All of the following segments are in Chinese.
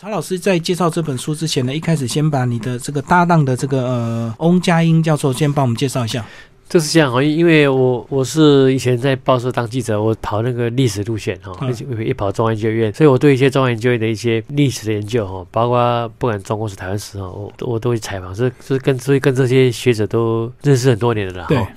曹老师在介绍这本书之前呢，一开始先把你的这个搭档的这个呃翁佳音教授先帮我们介绍一下。就是这样哈，因为我我是以前在报社当记者，我跑那个历史路线哈，一跑中央研究院，所以我对一些中央研究院的一些历史的研究哈，包括不管中国史、台湾史哈，我我都会采访，是是跟所以跟这些学者都认识很多年的了哈。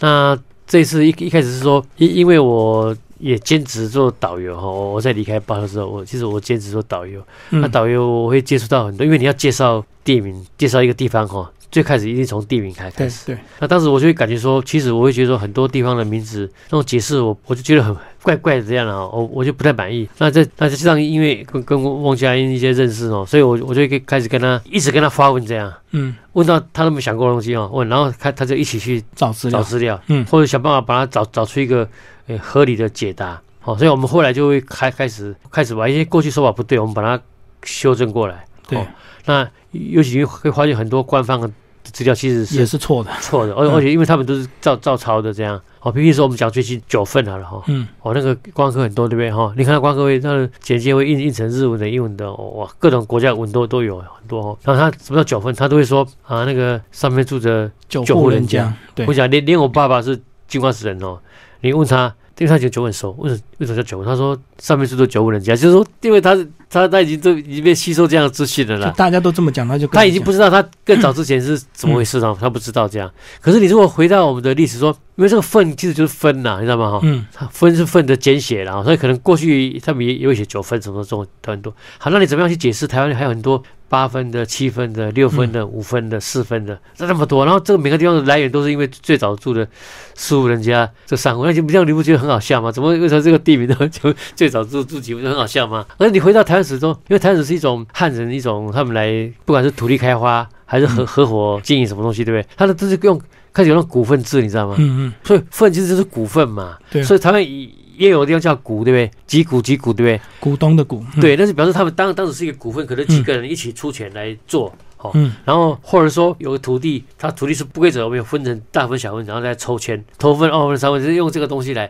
那这次一一开始是说，因因为我也兼职做导游哈，我在离开巴的时候，我其实我兼职做导游，那导游我会接触到很多，因为你要介绍地名，介绍一个地方哈。最开始一定从地名开开始，对。那当时我就会感觉说，其实我会觉得说，很多地方的名字那种解释，我我就觉得很怪怪的这样的我我就不太满意。那这那实际上因为跟跟汪家英一些认识哦，所以我我就开始跟他一直跟他发问这样，嗯，问到他都没想过的东西哦，问，然后他他就一起去找资料，找资料，嗯，或者想办法把他找找出一个呃合理的解答，好，所以我们后来就会开开始开始把一些过去说法不对，我们把它修正过来，对，那。尤其会发现很多官方的资料其实是也是错的，错的，而而且因为他们都是照照抄的这样。哦，比如说我们讲最近九份好了哈，嗯，哦那个光科很多对不对哈？你看光科会它的简介会印印成日文的、英文的，哇，各种国家文都都有很多哦。然后他什么叫九份？他都会说啊，那个上面住着九户人家。对，我讲连连我爸爸是金瓜石人哦，你问他。因为他觉得九很熟，为什为什么叫九？他说上面是都九五人家，就是说，因为他他他已经都已经被吸收这样的资讯了啦。大家都这么讲，他就他已经不知道他更早之前是怎么回事了，他不知道这样。可是你如果回到我们的历史说，因为这个分其实就是分呐，你知道吗？哈，嗯，分是分的简写啦，所以可能过去他们也也会写九分什么这种很多。好，那你怎么样去解释台湾还有很多？八分的、七分的、六分的、五分的、四分的，这那么多。然后这个每个地方的来源都是因为最早住的十五人家这三户，那就不像你不觉得很好笑吗？怎么为什么这个地名都 就最早住住几户就很好笑吗？而你回到台湾史中，因为台湾史是一种汉人一种他们来，不管是土地开发还是合合伙经营什么东西，对不对？他的都是用开始用股份制，你知道吗？嗯嗯。所以份其实就是股份嘛。对。所以台湾以也有地方叫股，对不对？几股几股，对不对？股东的股，对，但是表示他们当当时是一个股份，可能几个人一起出钱来做，好，然后或者说有个土地，他土地是不规则，我们有分成大分小分，然后再抽签，头分、二分、三分，就是用这个东西来，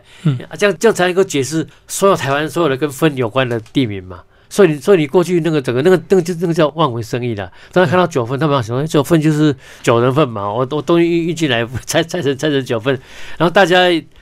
啊，这样这样才能够解释所有台湾所有的跟分有关的地名嘛。所以你所以你过去那个整个那个那个就那个叫万维生意的，当然看到九份，他们想说九份就是九人份嘛，我我东西运运进来拆拆成拆成九份，然后大家。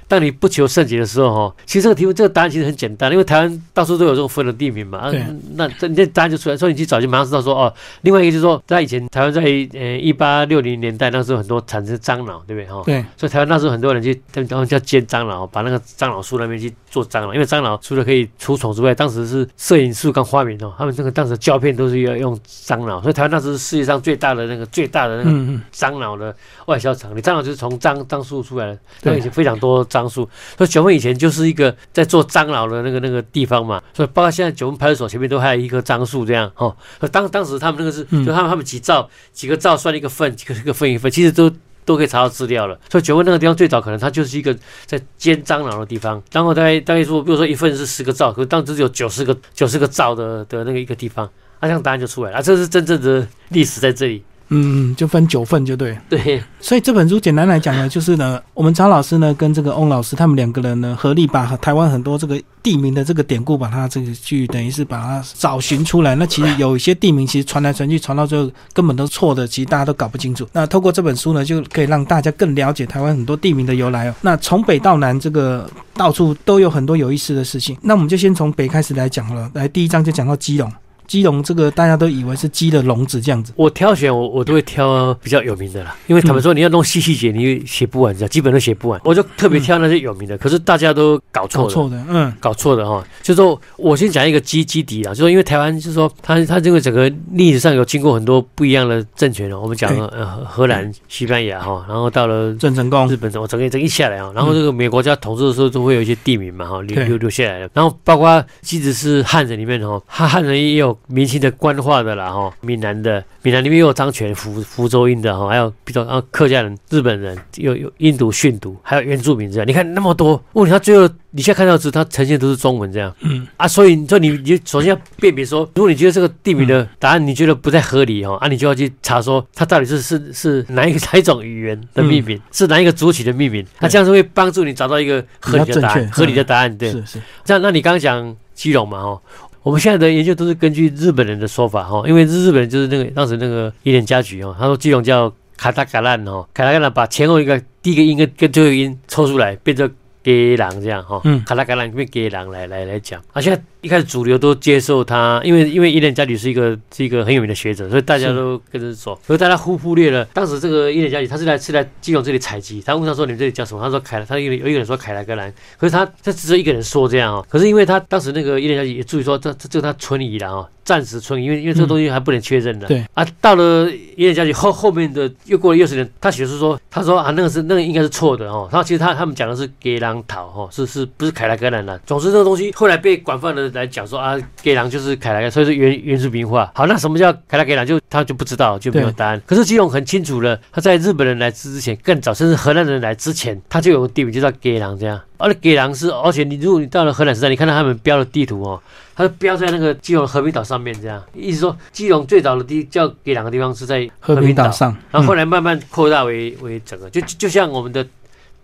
当你不求甚解的时候，哈，其实这个题目这个答案其实很简单，因为台湾到处都有这种分的地名嘛。那这这答案就出来，所以你去找就马上知道说哦。另外一个就是说，在以前台湾在呃一八六零年代那时候很多产生樟脑，对不对哈？对。所以台湾那时候很多人去他们叫煎樟脑，把那个樟脑树那边去做樟脑，因为樟脑除了可以除虫之外，当时是摄影术刚发明哦，他们这个当时胶片都是要用樟脑，所以台湾那时是世界上最大的那个最大的那个樟脑的外销厂。你樟脑就是从樟樟树出来的，对，以前非常多樟树，所以九份以前就是一个在做樟脑的那个那个地方嘛，所以包括现在九份派出所前面都还有一棵樟树这样哦。当当时他们那个是，就他们他们几兆几个兆算一个份，几个一个份一份，其实都都可以查到资料了。所以九份那个地方最早可能它就是一个在煎蟑螂的地方，然后大概大概说，比如说一份是十个兆，可当时有九十个九十个兆的的那个一个地方，那这样答案就出来了。这是真正的历史在这里。嗯，就分九份就对。对，所以这本书简单来讲呢，就是呢，我们曹老师呢跟这个翁老师他们两个人呢合力把台湾很多这个地名的这个典故，把它这个去等于是把它找寻出来。那其实有一些地名其实传来传去，传到最后根本都错的，其实大家都搞不清楚。那透过这本书呢，就可以让大家更了解台湾很多地名的由来哦。那从北到南，这个到处都有很多有意思的事情。那我们就先从北开始来讲好了。来，第一章就讲到基隆。鸡笼这个大家都以为是鸡的笼子这样子，我挑选我我都会挑比较有名的啦，因为他们说你要弄细细节，你写不完，这样基本都写不完，我就特别挑那些有名的。可是大家都搞错的，嗯，搞错的哈。就说我先讲一个基基底啊，就说因为台湾就是说它它这个整个历史上有经过很多不一样的政权哦，我们讲呃荷兰、西班牙哈，然后到了郑成功、日本，我整个这一下来啊，然后这个美国家统治的时候都会有一些地名嘛哈留留留下来的，然后包括即使是汉人里面哈，汉汉人也有明清的官。话的啦哈，闽南的闽南里面有漳泉福福州音的哈，还有比较啊客家人、日本人有有印度训读，还有原住民这样。你看那么多，问题他最后你现在看到是它呈现都是中文这样，嗯啊，所以你说你你首先要辨别说，如果你觉得这个地名的答案你觉得不太合理哈，啊，你就要去查说它到底是是是哪一个 哪一种语言的命名，是哪一个族群的命名，那这样是会帮助你找到一个合理的答案，合理的答案对。是是，这样那你刚刚讲基隆嘛哈。我们现在的研究都是根据日本人的说法哈，因为日日本人就是那个当时那个伊点家局哦，他说基隆叫卡达嘎兰哦，卡达嘎兰把前后一个第一个音跟跟最后一个音抽出来，变成给狼这样哈，嗯。卡达嘎兰变给狼来来来讲，啊，现在一开始主流都接受他，因为因为伊点家里是一个是一个很有名的学者，所以大家都跟着走，可是大家忽忽略了当时这个伊点家里他是来是来基隆这里采集，他问他说你们这里叫什么？他说凯，他有有一个人说凯莱格兰，可是他他只有一个人说这样哦，可是因为他当时那个伊点家局也注意说这这这个他存疑了哦。暂时存疑，因为因为这个东西还不能确认的。对啊，到了伊点家里后后面的又过了六十年，他写出说，他说啊，那个是那个应该是错的哦。他其实他他们讲的是格兰岛哦，是是不是凯莱格兰的？总之这个东西后来被广泛的来讲说啊，给狼就是凯莱，所以是原原住民话。好，那什么叫凯莱给狼？就他就不知道，就没有对答案。可是基隆很清楚了，他在日本人来之前更早，甚至荷兰人来之前，他就有个地名就叫给狼这样。而且给狼是，而且你如果你到了荷兰时代，你看到他们标的地图哦，它是标在那个基隆的和平岛上面这样，意思说基隆最早的地叫给狼的地方是在和平岛上，然后后嗯来慢慢扩大为为整个，就就就像我们的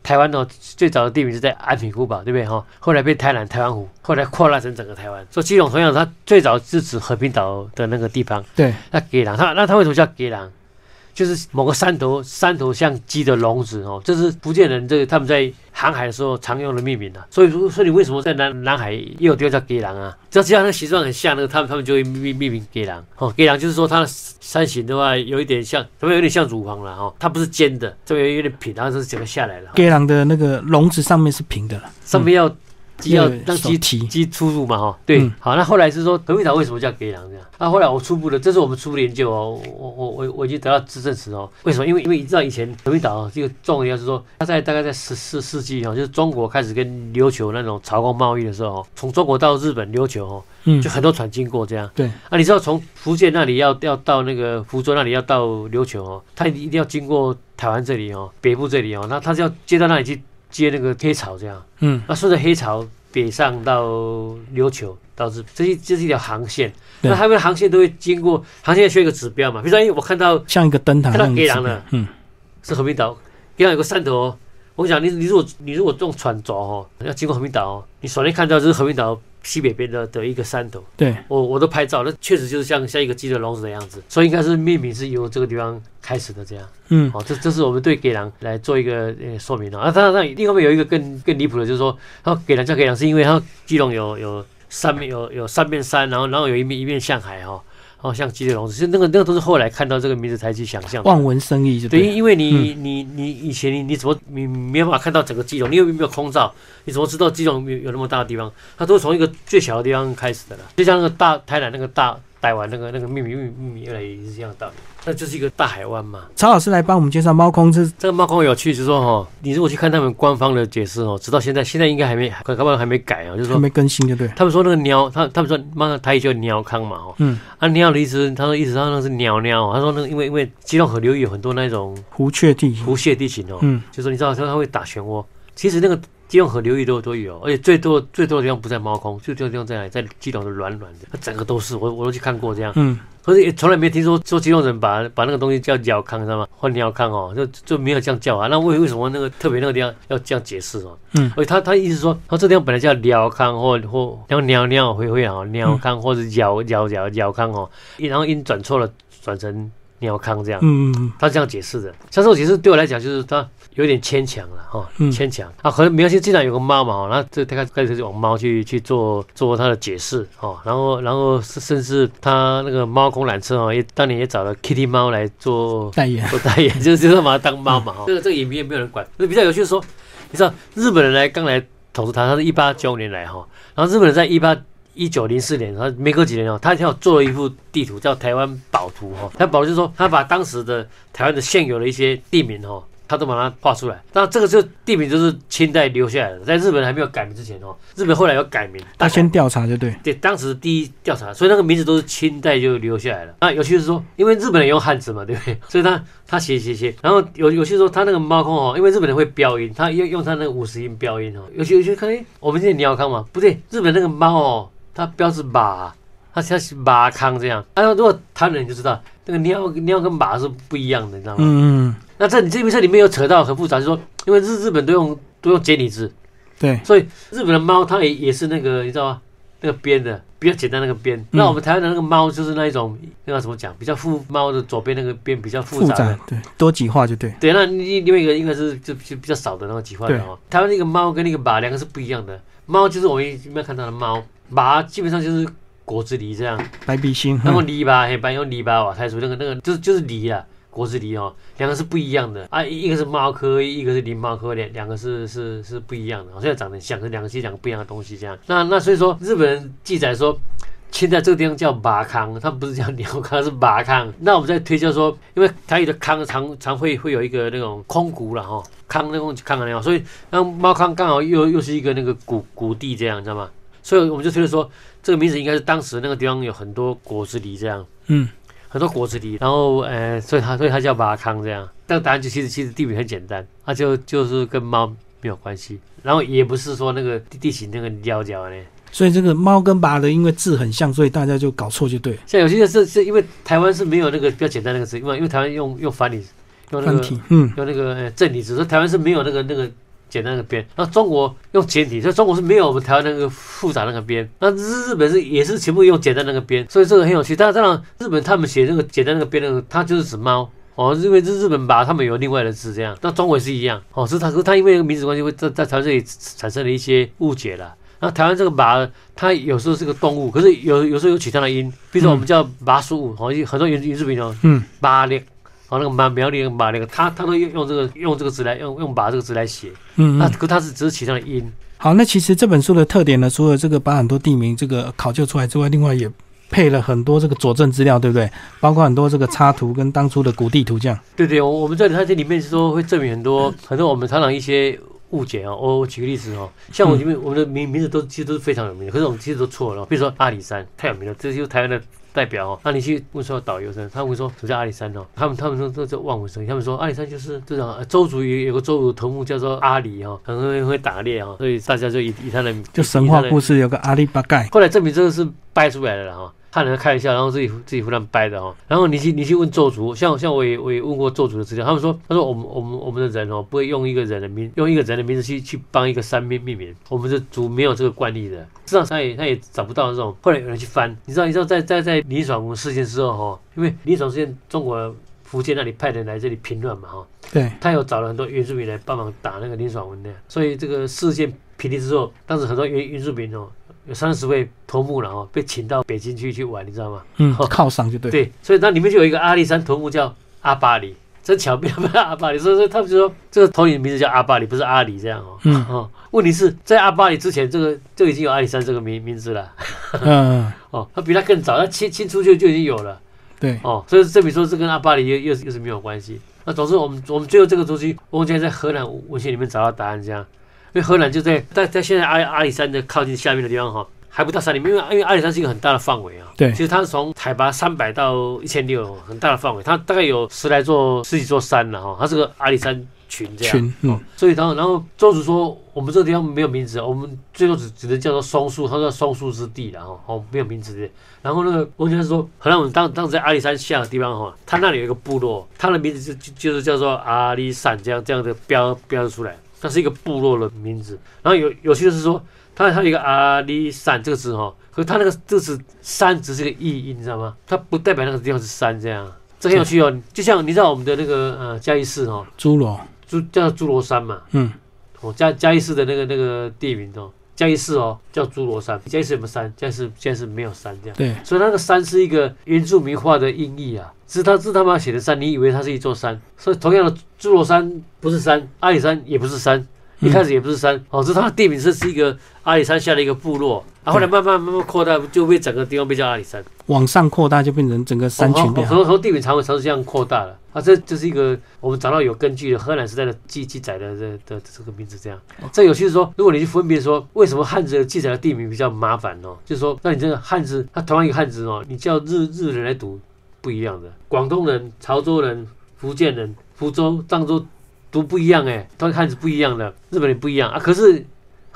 台湾哦，最早的地名是在安平古堡，对不对哈？后来被台南台湾湖，后来扩大成整个台湾。所以基隆同样，它最早是指和平岛的那个地方。对，那给狼，它那它为什么叫给狼？就是某个山头，山头像鸡的笼子哦，这是福建人这个他们在航海的时候常用的命名啊。所以说，所以你为什么在南南海又有地方叫给狼啊？只要只要那形状很像，那个他们他们就会命命名给狼哦。给狼就是说它的山形的话，有一点像，怎么有点像乳房了哦，它不是尖的，这边有点平，然后是整个下来了，给狼的那个笼子上面是平的了，上面要鸡要有让鸡手提鸡出入嘛哈，对，嗯好，那后来是说和平岛为什么叫给狼这样？那后来我初步的，这是我们初步的研究哦，我我我我已经得到资证实哦。为什么？因为因为你知道以前和平岛哦这个重要是说，它在大概在十四世纪哦，就是中国开始跟琉球那种朝贡贸易的时候哦，从中国到日本琉球哦，嗯就，很多船经过这样。对，啊，你知道从福建那里要要到那个福州那里要到琉球哦，它一定要经过台湾这里哦，北部这里哦，那它是要接到那里去接那个黑潮这样。嗯，那顺着黑潮北上到琉球，到日，这是这是一条航线。那他们的航线都会经过，航线需要一个指标嘛？比如说，哎，我看到像一个灯塔看到那样子给狼了嗯，是和平岛，给狼有个汕头哦。我讲你，你如果你如果用船走哦，要经过和平岛哦，你首先看到就是和平岛西北边的的一个山头。对，我我都拍照，那确实就是像像一个鸡的笼子的样子，所以应该是命名是由这个地方开始的这样。嗯，哦，这这是我们对给狼来做一个呃说明的啊。当然，当然，另外一面有一个更更离谱的，就是说，他给狼叫给狼，是因为它基隆有有三面有有三面山，然后然后有一面一面向海哈，哦，像鸡的笼子，那个那个都是后来看到这个名字才去想象的。望文生义就对，对，因为你、你你以前你你怎么你没办法看到整个基隆，你又没有空照？你怎么知道基隆有有那么大的地方？它都是从一个最小的地方开始的了，就像那个大台南那个大台湾那个那个命名命命名而来也是这样的道理，那就是一个大海湾嘛。曹老师来帮我们介绍猫空，这这个猫空有趣，就是说哈，你如果去看他们官方的解释哦，直到现在现在应该还没，可能还没改啊，就是说还没更新就对，他们说那个鸟，他他们说妈台语叫鸟康嘛哦，嗯，啊鸟的意思，他说意思他说那是鸟鸟哦，他说那个因为因为基隆河流域有很多那种湖雀地形，湖蟹地形哦，嗯，就说你知道它它会打漩涡，其实那个基隆河流域都都有，而且最多最多的地方不在猫空，最多的地方在哪里？在基隆的软软的，它整个都是，我我都去看过这样，嗯，可是也从来没听说说基隆人把把那个东西叫鸟康，知道吗？或鸟康哦，就就没有这样叫啊。那为为什么那个特别那个地方要这样解释哦？嗯，而且他他意思说，他这地方本来叫鸟康或或然后鸟鸟灰灰啊，鸟康或者鸟鸟鸟鸟康哦，然后音转错了，转成鸟康这样。嗯嗯嗯，他这样解释的，像这种解释对我来讲就是他有点牵强了哈嗯，牵强。啊，可能没关系，既然有个猫嘛，哦那这他开开始就往猫去去做做他的解释哦，然后然后甚甚至他那个猫空缆车哦，也当年也找了 Kitty 猫来做代言，做代言，就是就是把它当猫嘛，哦，这个这个影片也没有人管，那比较有趣的说，你知道日本人来刚来统治他，他是一八九五年来哈，然后日本人在一八一九零四年，他没隔几年哦，他要做了一幅地图，叫台湾宝图哈。他宝图就是说，他把当时的台湾的现有的一些地名哈，他都把它画出来。那这个就地名就是清代留下来的，在日本还没有改名之前哦，日本后来有改名，他先调查就对，对当时第一调查，所以那个名字都是清代就留下来了。那有趣的是说，因为日本人用汉字嘛，对不对？所以他他写写写，然后有有趣的说，他那个猫空哦，因为日本人会标音，他用用他那个五十音标音哦。有些有些看，哎，我们现在鸟康嘛，不对，日本那个猫哦，它标志马，它它是马康这样。啊，如果台湾人就知道，那个鸟鸟跟马是不一样的，你知道吗？嗯嗯，那这你这边这里面有扯到很复杂，就是说，因为日日本都用都用简体字，对，所以日本的猫它也也是那个你知道吗？那个边的比较简单那个边。那我们台湾的那个猫就是那一种，那个怎么讲？比较复猫的左边那个边比较复复杂的杂。对多极化就对。对，那另另外一个应该是就就比较少的那个几画的哦。台湾那个猫跟那个马两个是不一样的。猫就是我们一般看到的猫，马基本上就是果子狸这样。白鼻心，那么嗯篱笆黑白用篱笆瓦太出那个那个就是就是梨啊，果子狸哦，两个是不一样的啊，一个是猫科，一个是狸猫科，两两个是是是不一样的，虽然长得很像，可是两个是两个不一样的东西这样。那那所以说日本人记载说。现在这个地方叫麻康，它不是叫鸟康，是麻康。那我们在推销说，因为台语的康常常会会有一个那种空谷了哈，康那种康的那种，所以那猫康刚好又又是一个那个谷谷地这样，你知道吗？所以我们就推测说，这个名字应该是当时那个地方有很多果子狸这样。嗯，很多果子狸，然后呃，所以它所以它叫马康这样。但答案就其实其实地名很简单，它就就是跟猫没有关系，然后也不是说那个地地形那个了角呢。所以这个猫跟拔的因为字很像，所以大家就搞错就对了。像有些是是因为台湾是没有那个比较简单那个字，因为因为台湾用用繁体，用那个繁体，嗯，用那个呃正体字，所以台湾是没有那个那个简单那个边。那中国用简体，所以中国是没有我们台湾那个复杂那个边。那日日本是也是全部用简单那个边，所以这个很有趣。但是，当然日本他们写那个简单那个边那个，它就是指猫。哦，因为日日本马他们有另外的字这样，那中国也是一样。哦，是他，可是他因为名字关系，会在在台湾这里产生了一些误解了。那台湾这个马，它有时候是个动物，可是有有时候有其他的音，比如说我们叫麻薯，好像很多原原住民哦，嗯，马列，哦那个马苗栗那个马那个，他他都用用这个用这个字来用用马这个字来写，那嗯那，可他是只是取它的音，好，那其实这本书的特点呢，除了这个把很多地名这个考究出来之外，另外也配了很多这个佐证资料，对不对？包括很多这个插图跟当初的古地图这样。对对，我我们在它这里面是说会证明很多很多我们常常一些误解哦。我我举个例子哦，像我里面我们的名名字都其实都是非常有名的，可是我们其实都错了。比如说阿里山太有名了，这就是台湾的代表哦。那你去问说导游生，他们会说什么叫阿里山哦？他们他们说这这万物生义，他们说阿里山就是这种呃周族有有个周族头目叫做阿里哦，很会会打猎哦，所以大家就以以他的就神话故事。事有个阿里巴盖，后来证明这个是掰出来的了哈，看人开玩笑，然后自己自己胡乱掰的哈。然后你去你去问咒主，像像我也我也问过咒主的资料，他们说他说我们我们我们的人哦不会用一个人的名用一个人的名字去去帮一个山命命名，我们的族没有这个惯例的。事实上他也他也找不到这种。后来有人去翻，你知道你知道在在在林爽文事件之后哈，因为林爽事件中国福建那里派人来这里平乱嘛哈，对，他有找了很多原住民来帮忙打那个林爽文的，所以这个事件平定之后，当时很多原原住民哦，有三十位头目了哦，被请到北京去去玩，你知道吗？嗯哦，犒赏就对。对，所以那里面就有一个阿里山头目叫阿巴里，真巧妙，不是阿巴里，所以说他们就说这个头领名字叫阿巴里，不是阿里这样哦。嗯哦，问题是在阿巴里之前，这个就已经有阿里山这个名名字了。嗯，哦，他比他更早，他清清初就就已经有了。对，哦，所以证明说这跟阿巴里又又是又是没有关系。那总之，我们我们最后这个东西，我们今天在河南文献里面找到答案，这样，因为荷兰就在在在现在阿阿里山的靠近下面的地方哈，还不到山里面，因为因为阿里山是一个很大的范围啊。对其实它是从海拔三百到一千六，很大的范围，它大概有十来座、十几座山了哈，它是个阿里山群这样。群，嗯，所以然后然后周主说我们这个地方没有名字，我们最多只只能叫做松树，他说松树之地了哈，哦没有名字的。然后那个文先生说，荷兰文当当时在阿里山下的地方哈，他那里有一个部落，他的名字就就就是叫做阿里山这样这样的标标出来，它是一个部落的名字。然后有有趣的是说，它它有一个阿里山这个字哈，可是它那个这个字山只是个意音，你知道吗？它不代表那个地方是山这样。这很有趣哦，就像你知道我们的那个呃嘉义市哦，侏罗，侏叫侏罗山嘛，嗯，哦，嘉嘉义市的那个那个地名哦，嘉义市哦叫侏罗山，嘉义市有没有山？嘉义市现在是没有山这样，对，所以那个山是一个原住民画的音译啊，是他是他妈写的山，你以为它是一座山，所以同样的侏罗山不是山，阿里山也不是山。一开始也不是山，哦，是它的地名是是一个阿里山下的一个部落，啊，后来慢慢慢慢扩大，就被整个地方被叫阿里山。往上扩大就变成整个山哦群变很多很多地名常常是这样扩大了。啊，这这是一个我们找到有根据的荷兰时代的记记载的的的这个名字这样。这有趣是说，如果你去分辨说为什么汉字的记载的地名比较麻烦哦，就是说，那你这个汉字，它同样一个汉字哦，你叫日日人来读不一样的，广东人、潮州人、福建人、福州、漳州读不一样哎，同一个汉字不一样的，日本人不一样啊，可是。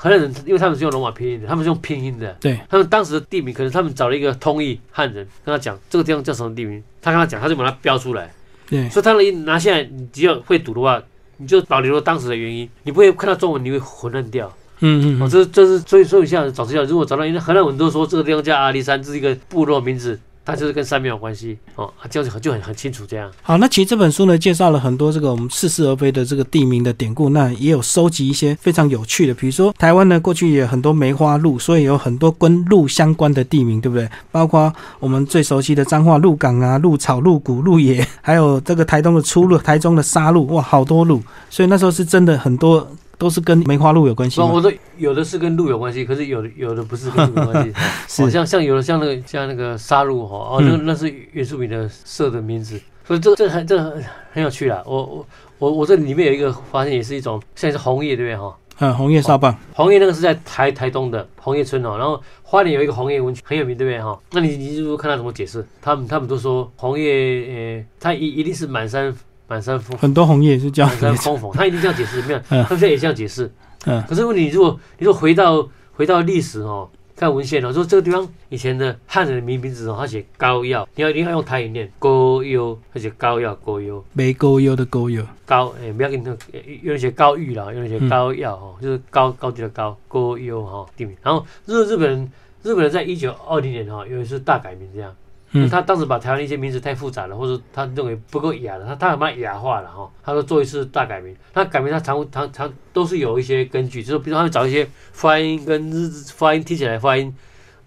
荷兰人，因为他们是用罗马拼音的，他们是用拼音的，对，他们当时的地名，可能他们找了一个通译汉人跟他讲这个地方叫什么地名，他跟他讲，他就把它标出来。对，所以他的音拿下来，你只要会读的话，你就保留了当时的原因，你不会看到中文你会混乱掉。嗯嗯哦，这这是所以所以像找资料，如果找到，因为荷兰文都说这个地方叫阿里山，这是一个部落名字，它就是跟山没有关系哦，这样就很就很很清楚这样。好，那其实这本书呢，介绍了很多这个我们似是而非的这个地名的典故，那也有收集一些非常有趣的，比如说台湾呢过去也很多梅花鹿，所以有很多跟鹿相关的地名，对不对？包括我们最熟悉的彰化鹿港啊、鹿草、鹿谷、鹿野，还有这个台东的出鹿、台中的沙鹿，哇，好多鹿，所以那时候是真的很多都是跟梅花鹿有关系不，吗我？说有的是跟鹿有关系，可是有的有的不是跟鹿有关系。是 哦，像像有的像那个像那个杀戮哈，哦，那嗯那是原住民的社的名字，所以这这很这很很有趣啦。我我我我这里面有一个发现，也是一种像是红叶对不对哈？嗯，红叶沙棒，红叶那个是在台台东的红叶村哦，然后花莲有一个红叶温泉很有名，对不对哈？那你你如果看他怎么解释，他们他们都说红叶，呃，它一一定是满山满山风。很多红叶是叫满山风风，他一定这样解释，没有，嗯。他们现在也这样解释。嗯。可是问题，如果你说回到回到历史哦，看文献哦，说这个地方以前的汉人的名名字哦，他写高药，你要一定要用台语念高药，他写高药高药梅沟优的高优，高，哎、不要跟你那个有人写高玉啦，有人写高药哦，就是高高级的高高药哈地名。然后日日本人日本人在一九二零年哈、有一次大改名这样。嗯他当时把台湾的一些名字太复杂了，或者他认为不够雅了，他他把它雅化了哈。他说做一次大改名，他改名他常常常都是有一些根据，就是比如说他会找一些发音跟日发音听起来发音，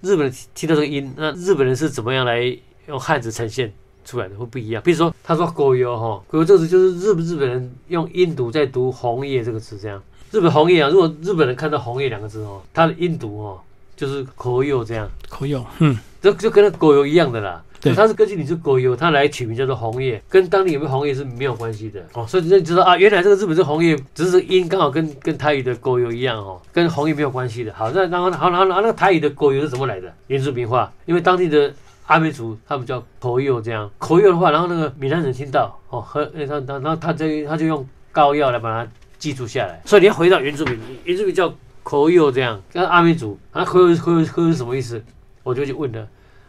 日本人听到这个音，那日本人是怎么样来用汉字呈现出来的会不一样。比如说他说狗油哈，狗油这个词就是日日本人用音读在读红叶这个词这样。日本红叶啊，如果日本人看到红叶两个字哦，他的音读哦就是口油这样。口优，嗯，这就跟那狗油一样的啦。对它是根据你是狗油，它来取名叫做红叶，跟当地有没有红叶是没有关系的哦。所以你知道啊，原来这个日本这红叶只是音刚好跟跟台语的狗油一样哦，跟红叶没有关系的。好，那然后好，然后然后那个台语的狗油是怎么来的？原住民话，因为当地的阿美族他们叫口油这样，口油的话，然后那个闽南人听到哦，喝然后然后他就他就用膏药来把它记住下来。所以你要回到原住民，原住民叫口油这样，跟阿美族，啊口油口油口油是什么意思？我就去问了。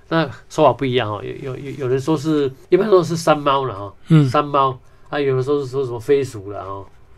那说法不一样哦，有有有有人说是，一般说是山猫了哈，嗯。山猫，啊有的时候是说什么飞鼠了哈，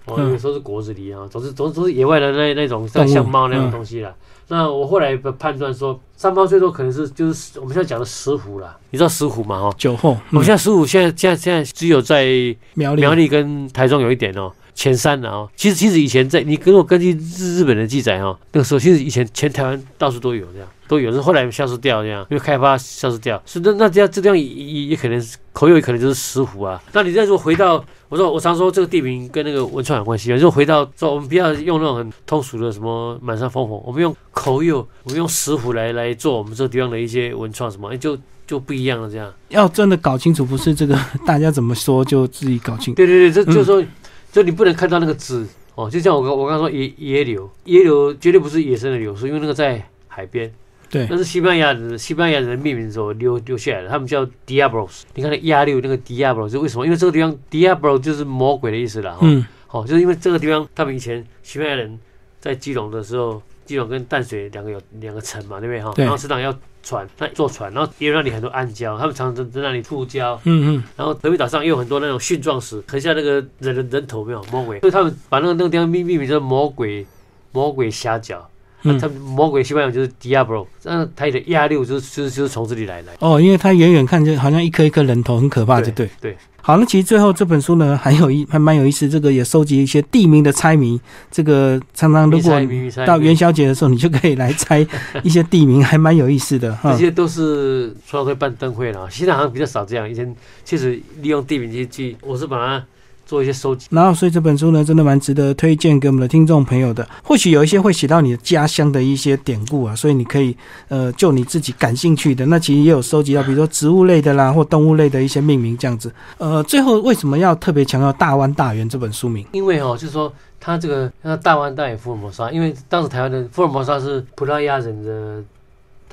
哦嗯。有的时候是果子狸啊，总之总之都是野外的那那种像像猫那种嗯东西啦。那我后来判断说，山猫最多可能是就是我们现在讲的石虎啦，你知道石虎吗？哈、九后，嗯。我们现在石虎现在现在现在只有在苗栗，苗栗跟台中有一点哦，前三的哦。其实其实以前在你跟我根据日日本的记载哦，那个时候其实以前全台湾到处都有这样，都有，是后来消失掉这样，因为开发消失掉。是那那这样这地方也也也可能是口有可能就是石斛啊。那你再说回到我说我常说这个地名跟那个文创有关系啊，就回到说我们不要用那种很通俗的什么满山烽火，我们用口有，我们用石斛来来做我们这个地方的一些文创什么，哎就就不一样了这样。要真的搞清楚，不是这个大家怎么说就自己搞清楚。对对对，这就是嗯说，就你不能看到那个字哦，就像我刚我刚刚说野野柳，野柳绝对不是野生的柳树，因为那个在海边，对那是西班牙人西班牙人命名的时候留留下来的，他们叫 Diablos。你看那亚六那个 Diablo 是为什么？因为这个地方 Diablo 就是魔鬼的意思了。哦，嗯，哦，就是因为这个地方他们以前西班牙人在基隆的时候，基隆跟淡水两个有两个城嘛，对不对哈？对然后市长要船，那坐船，然后也有那里很多暗礁，他们常常在那里触礁。嗯嗯，然后隔壁岛上也有很多那种殉状石，很像那个人的人头，没有魔鬼，所以他们把那个那个地方命命名叫魔鬼魔鬼峡角。那嗯他魔鬼西班牙就是 Diablo，那他的压力就是就是就是从这里来的。哦，因为他远远看就好像一颗一颗人头，很可怕，就对。对，好，那其实最后这本书呢，还有一还蛮有意思，这个也收集一些地名的猜谜。这个常常如迷果到元宵节的时候，你就可以来猜一些地名，还蛮有意思的哈 这。些都是说会办灯会了，现在好像比较少这样。以前确实利用地名去去，我是把它做一些收集。然后，所以这本书呢，真的蛮值得推荐给我们的听众朋友的。或许有一些会写到你的家乡的一些典故啊，所以你可以呃，就你自己感兴趣的，那其实也有收集到，比如说植物类的啦，或动物类的一些命名这样子。呃，最后为什么要特别强调《大湾大园》这本书名？因为哦，就是说它这个那大湾大野福尔摩沙，因为当时台湾的福尔摩沙是葡萄牙人的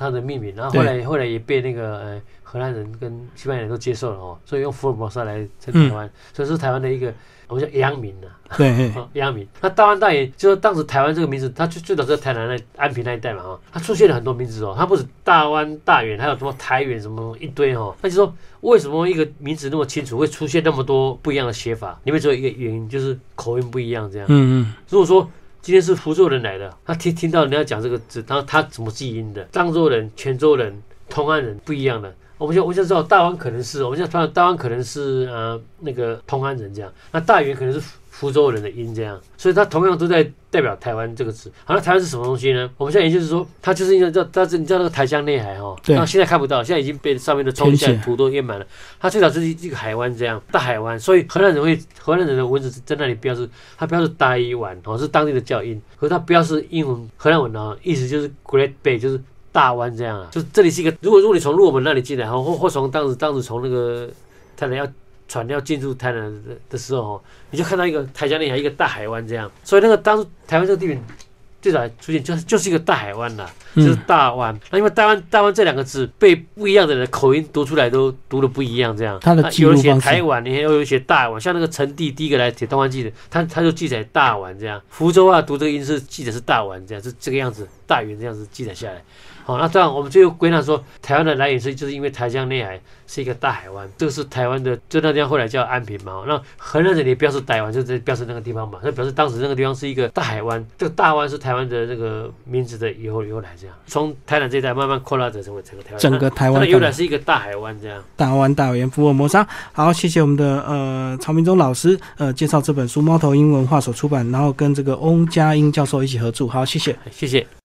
他的命名，然后后来后来也被那个呃荷兰人跟西班牙人都接受了哦，所以用福尔摩沙来称台湾，所以是台湾的一个我们叫阳名呐、对，嘿 哦，阳明。那大湾大野就是当时台湾这个名字，它最最早在台南那安平那一带嘛哈、哦，它出现了很多名字哦，它不止大湾大远，还有什么台远什么一堆哦，那就说为什么一个名字那么清楚会出现那么多不一样的写法？里面只有一个原因，就是口音不一样这样。嗯嗯，如果说今天是福州人来的，他听听到人家讲这个字，他他怎么记音的？漳州人、泉州人、同安人不一样的。我们想我们现在知道大湾可能是，我们现在知道大湾可能是呃那个同安人这样，那大元可能是福福州人的音这样，所以它同样都在代表台湾这个词。好，那台湾是什么东西呢？我们现在也就是说，它就是因为叫但是你知道那个台江内海哈，对那现在看不到，现在已经被上面的冲下土都淹满了。它最早是一个海湾这样，大海湾，所以荷兰人会荷兰人的文字在那里标示，它标示大一湾哦，是当地的叫音，可是它标示英文荷兰文啊，意思就是 Great Bay，就是大湾这样啊，就这里是一个，如果如果你从鹿门那里进来，或或从当时当时从那个台南要船要进入台南的的时候，哦，你就看到一个台江内海一个大海湾这样，所以那个当时台湾这个地名最早出现就是就是一个大海湾啦，就是嗯，大湾。那因为大湾大湾这两个字被不一样的人口音读出来都读的不一样，这样。他的那有人写台湾，你还有人写大湾，像那个陈帝第一个来写《东方记》的，他他就记载大湾这样。福州啊，读这个音是记得是大湾这样，是这个样子，大元这样子记载下来。好，那这样我们最后归纳说，台湾的来源是就是因为台江内海是一个大海湾，这个是台湾的，就那地方后来叫安平嘛。那荷兰人也标示台湾，就是标示那个地方嘛，那表示当时那个地方是一个大海湾，这个大湾是台湾的那个名字的由由来，这样从台南这一带慢慢扩大成为整个台湾，整个台湾的由来是一个大海湾这样。大湾大元福尔摩沙。好，谢谢我们的呃曹明忠老师呃介绍这本书，猫头鹰文化所出版，然后跟这个翁佳音教授一起合著。好，谢谢。谢谢。